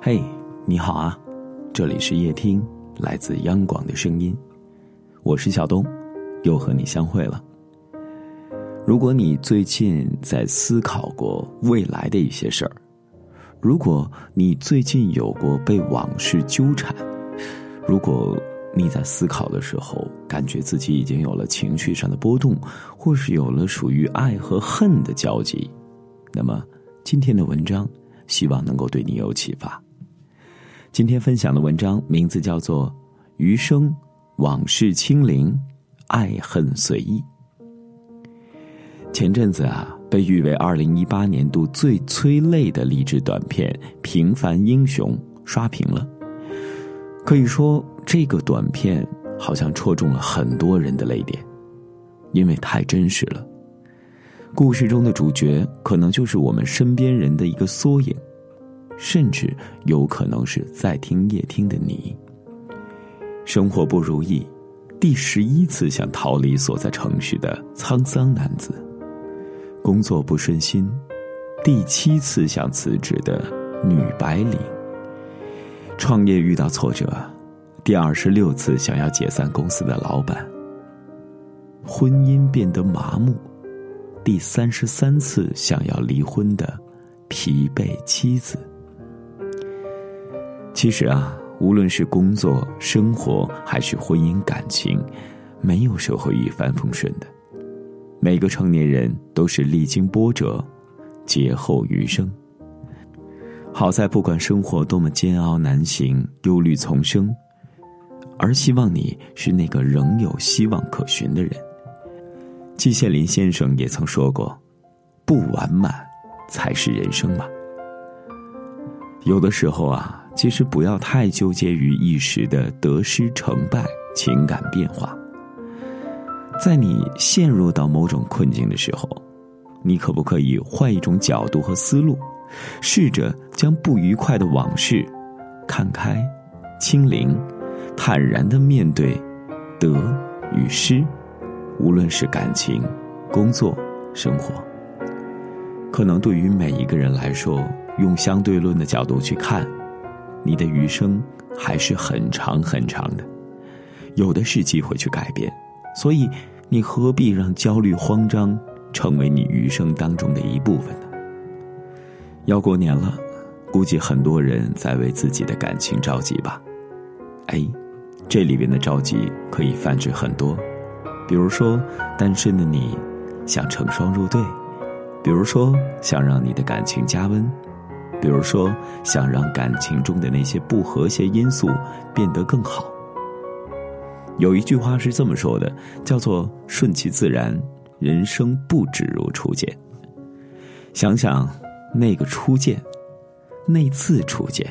嘿，你好啊，这里是夜听，来自央广的声音，我是小东，又和你相会了。如果你最近在思考过未来的一些事儿，如果你最近有过被往事纠缠，如果你在思考的时候感觉自己已经有了情绪上的波动，或是有了属于爱和恨的交集，那么今天的文章希望能够对你有启发。今天分享的文章名字叫做《余生往事清零，爱恨随意》。前阵子啊，被誉为二零一八年度最催泪的励志短片《平凡英雄》刷屏了。可以说，这个短片好像戳中了很多人的泪点，因为太真实了。故事中的主角可能就是我们身边人的一个缩影，甚至有可能是在听夜听的你。生活不如意，第十一次想逃离所在城市的沧桑男子。工作不顺心，第七次想辞职的女白领；创业遇到挫折，第二十六次想要解散公司的老板；婚姻变得麻木，第三十三次想要离婚的疲惫妻子。其实啊，无论是工作、生活还是婚姻感情，没有谁会一帆风顺的。每个成年人都是历经波折，劫后余生。好在不管生活多么煎熬难行，忧虑丛生，而希望你是那个仍有希望可寻的人。季羡林先生也曾说过：“不完满，才是人生嘛。”有的时候啊，其实不要太纠结于一时的得失成败、情感变化。在你陷入到某种困境的时候，你可不可以换一种角度和思路，试着将不愉快的往事看开、清零，坦然的面对得与失，无论是感情、工作、生活。可能对于每一个人来说，用相对论的角度去看，你的余生还是很长很长的，有的是机会去改变。所以，你何必让焦虑、慌张成为你余生当中的一部分呢？要过年了，估计很多人在为自己的感情着急吧？哎，这里边的着急可以泛指很多，比如说单身的你想成双入对，比如说想让你的感情加温，比如说想让感情中的那些不和谐因素变得更好。有一句话是这么说的，叫做“顺其自然，人生不止如初见”。想想那个初见，那次初见，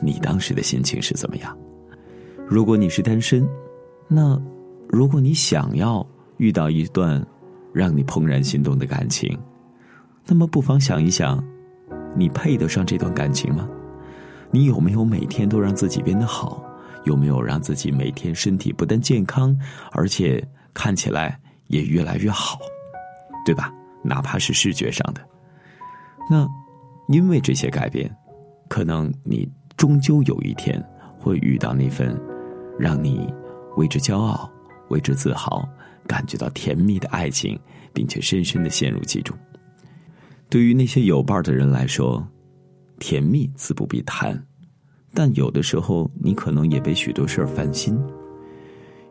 你当时的心情是怎么样？如果你是单身，那如果你想要遇到一段让你怦然心动的感情，那么不妨想一想，你配得上这段感情吗？你有没有每天都让自己变得好？有没有让自己每天身体不但健康，而且看起来也越来越好，对吧？哪怕是视觉上的。那因为这些改变，可能你终究有一天会遇到那份让你为之骄傲、为之自豪、感觉到甜蜜的爱情，并且深深的陷入其中。对于那些有伴的人来说，甜蜜自不必谈。但有的时候，你可能也被许多事儿烦心。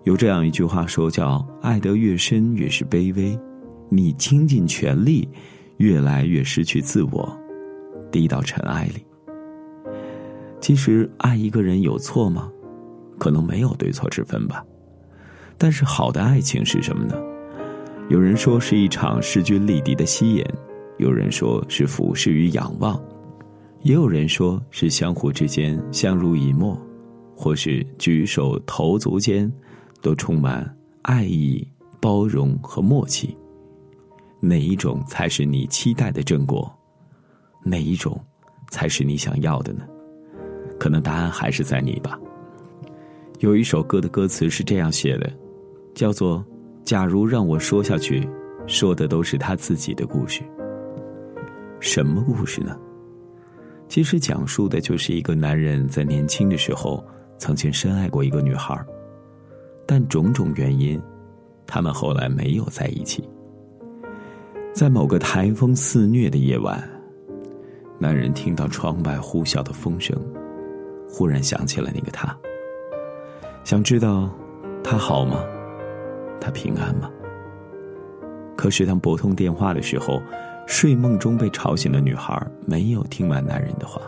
有这样一句话说：“叫爱得越深，越是卑微；你倾尽全力，越来越失去自我，低到尘埃里。”其实，爱一个人有错吗？可能没有对错之分吧。但是，好的爱情是什么呢？有人说是一场势均力敌的吸引，有人说是俯视与仰望。也有人说是相互之间相濡以沫，或是举手投足间都充满爱意、包容和默契。哪一种才是你期待的正果？哪一种才是你想要的呢？可能答案还是在你吧。有一首歌的歌词是这样写的，叫做“假如让我说下去，说的都是他自己的故事。什么故事呢？其实讲述的就是一个男人在年轻的时候曾经深爱过一个女孩，但种种原因，他们后来没有在一起。在某个台风肆虐的夜晚，男人听到窗外呼啸的风声，忽然想起了那个她，想知道她好吗？她平安吗？可是当拨通电话的时候。睡梦中被吵醒的女孩没有听完男人的话，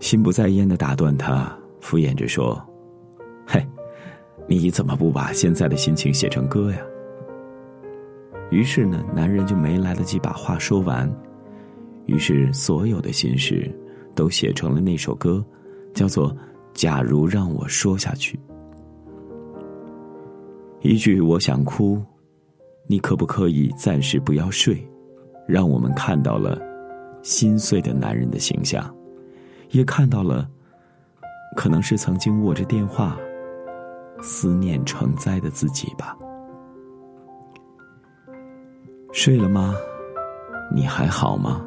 心不在焉的打断他，敷衍着说：“嘿，你怎么不把现在的心情写成歌呀？”于是呢，男人就没来得及把话说完，于是所有的心事都写成了那首歌，叫做《假如让我说下去》。一句“我想哭”，你可不可以暂时不要睡？让我们看到了心碎的男人的形象，也看到了可能是曾经握着电话思念成灾的自己吧。睡了吗？你还好吗？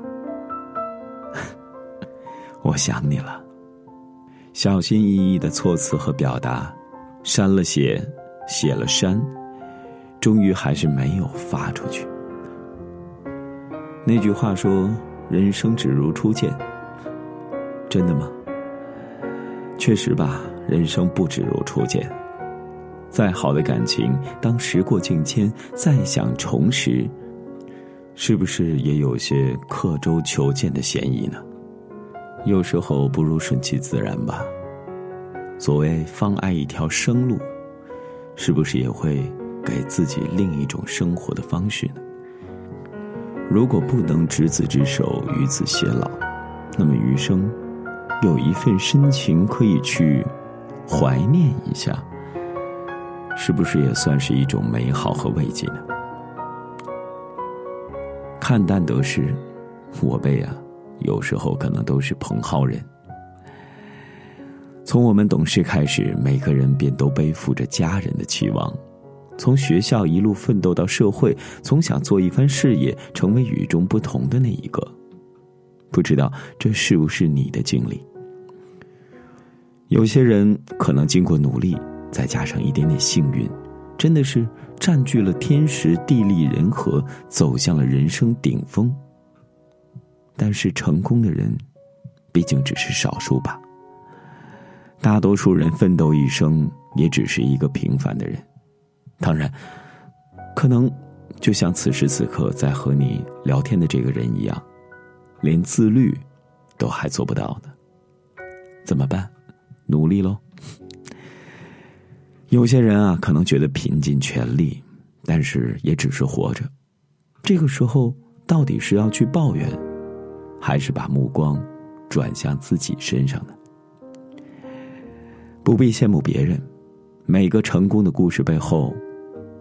我想你了。小心翼翼的措辞和表达，删了写，写了删，终于还是没有发出去。那句话说：“人生只如初见。”真的吗？确实吧，人生不只如初见。再好的感情，当时过境迁，再想重拾，是不是也有些刻舟求剑的嫌疑呢？有时候不如顺其自然吧。所谓放爱一条生路，是不是也会给自己另一种生活的方式呢？如果不能执子之手与子偕老，那么余生有一份深情可以去怀念一下，是不是也算是一种美好和慰藉呢？看淡得失，我辈啊，有时候可能都是蓬蒿人。从我们懂事开始，每个人便都背负着家人的期望。从学校一路奋斗到社会，总想做一番事业，成为与众不同的那一个。不知道这是不是你的经历？有些人可能经过努力，再加上一点点幸运，真的是占据了天时地利人和，走向了人生顶峰。但是成功的人，毕竟只是少数吧。大多数人奋斗一生，也只是一个平凡的人。当然，可能就像此时此刻在和你聊天的这个人一样，连自律都还做不到呢。怎么办？努力喽。有些人啊，可能觉得拼尽全力，但是也只是活着。这个时候，到底是要去抱怨，还是把目光转向自己身上呢？不必羡慕别人，每个成功的故事背后。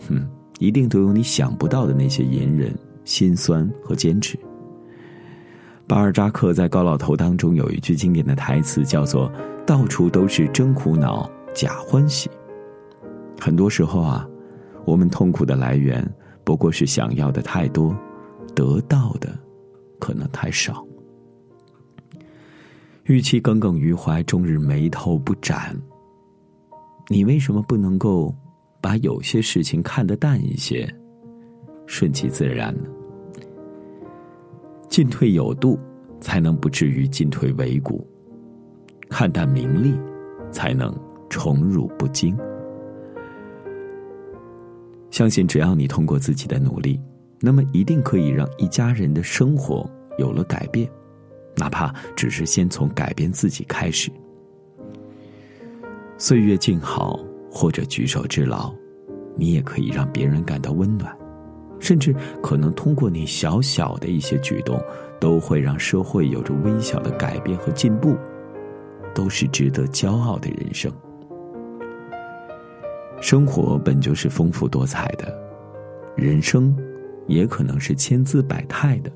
哼，一定都有你想不到的那些隐忍、心酸和坚持。巴尔扎克在《高老头》当中有一句经典的台词，叫做“到处都是真苦恼，假欢喜”。很多时候啊，我们痛苦的来源不过是想要的太多，得到的可能太少。与其耿耿于怀，终日眉头不展，你为什么不能够？把有些事情看得淡一些，顺其自然呢。进退有度，才能不至于进退维谷；看淡名利，才能宠辱不惊。相信只要你通过自己的努力，那么一定可以让一家人的生活有了改变，哪怕只是先从改变自己开始。岁月静好。或者举手之劳，你也可以让别人感到温暖，甚至可能通过你小小的一些举动，都会让社会有着微小的改变和进步，都是值得骄傲的人生。生活本就是丰富多彩的，人生也可能是千姿百态的。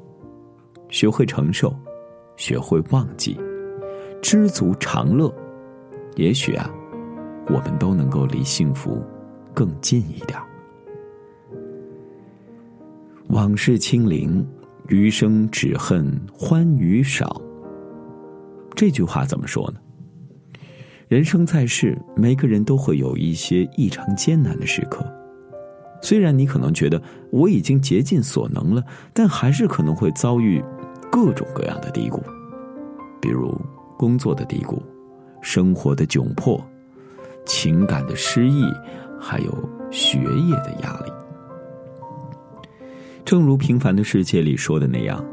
学会承受，学会忘记，知足常乐，也许啊。我们都能够离幸福更近一点。往事清零，余生只恨欢愉少。这句话怎么说呢？人生在世，每个人都会有一些异常艰难的时刻。虽然你可能觉得我已经竭尽所能了，但还是可能会遭遇各种各样的低谷，比如工作的低谷、生活的窘迫、情感的失意，还有学业的压力。正如《平凡的世界》里说的那样。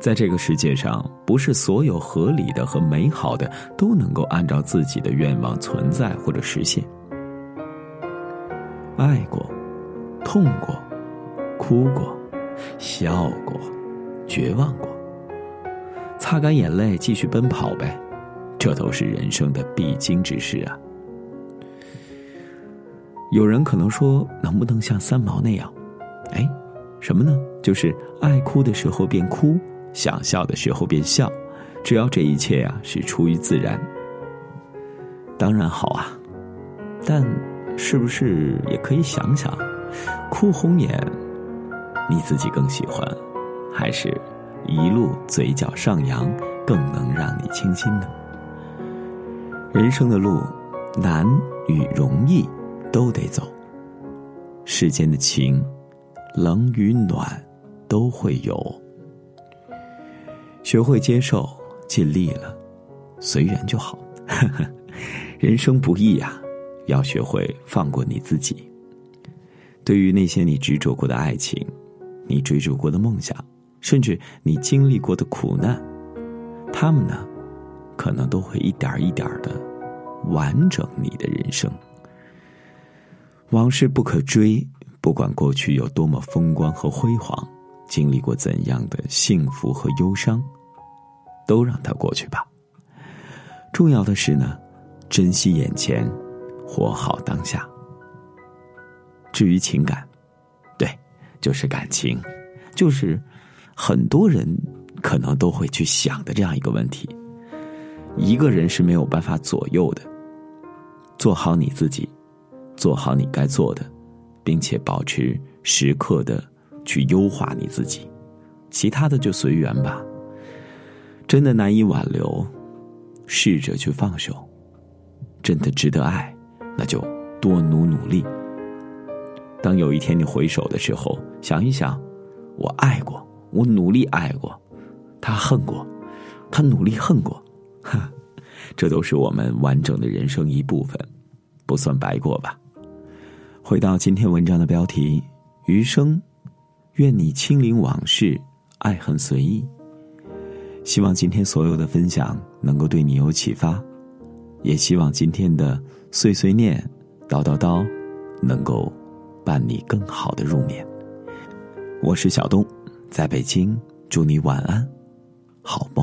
在这个世界上，不是所有合理的和美好的都能够按照自己的愿望存在或者实现。爱过，痛过，哭过，笑过，绝望过，擦干眼泪，继续奔跑呗，这都是人生的必经之事啊。有人可能说，能不能像三毛那样？哎，什么呢？就是爱哭的时候便哭。想笑的时候便笑，只要这一切呀是出于自然，当然好啊。但是不是也可以想想，哭红眼，你自己更喜欢，还是一路嘴角上扬更能让你倾心呢？人生的路，难与容易都得走，世间的情，冷与暖都会有。学会接受，尽力了，随缘就好。人生不易呀，要学会放过你自己。对于那些你执着过的爱情，你追逐过的梦想，甚至你经历过的苦难，他们呢，可能都会一点一点的完整你的人生。往事不可追，不管过去有多么风光和辉煌，经历过怎样的幸福和忧伤。都让它过去吧。重要的是呢，珍惜眼前，活好当下。至于情感，对，就是感情，就是很多人可能都会去想的这样一个问题。一个人是没有办法左右的，做好你自己，做好你该做的，并且保持时刻的去优化你自己，其他的就随缘吧。真的难以挽留，试着去放手；真的值得爱，那就多努努力。当有一天你回首的时候，想一想，我爱过，我努力爱过，他恨过，他努力恨过，哈，这都是我们完整的人生一部分，不算白过吧。回到今天文章的标题：余生，愿你清零往事，爱恨随意。希望今天所有的分享能够对你有启发，也希望今天的碎碎念、叨叨叨，能够伴你更好的入眠。我是小东，在北京，祝你晚安，好梦。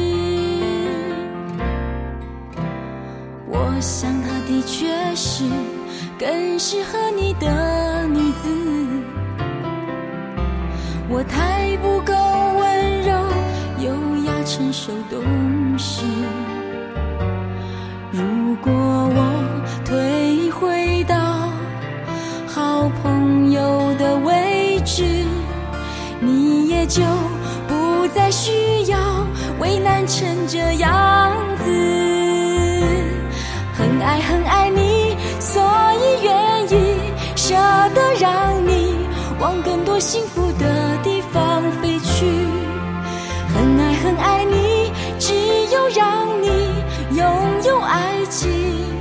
我想她的确是更适合你的女子。我太不够温柔、优雅、成熟、懂事。如果我退回到好朋友的位置，你也就不再需要为难成这样更多幸福的地方飞去。很爱很爱你只有让你拥有爱情。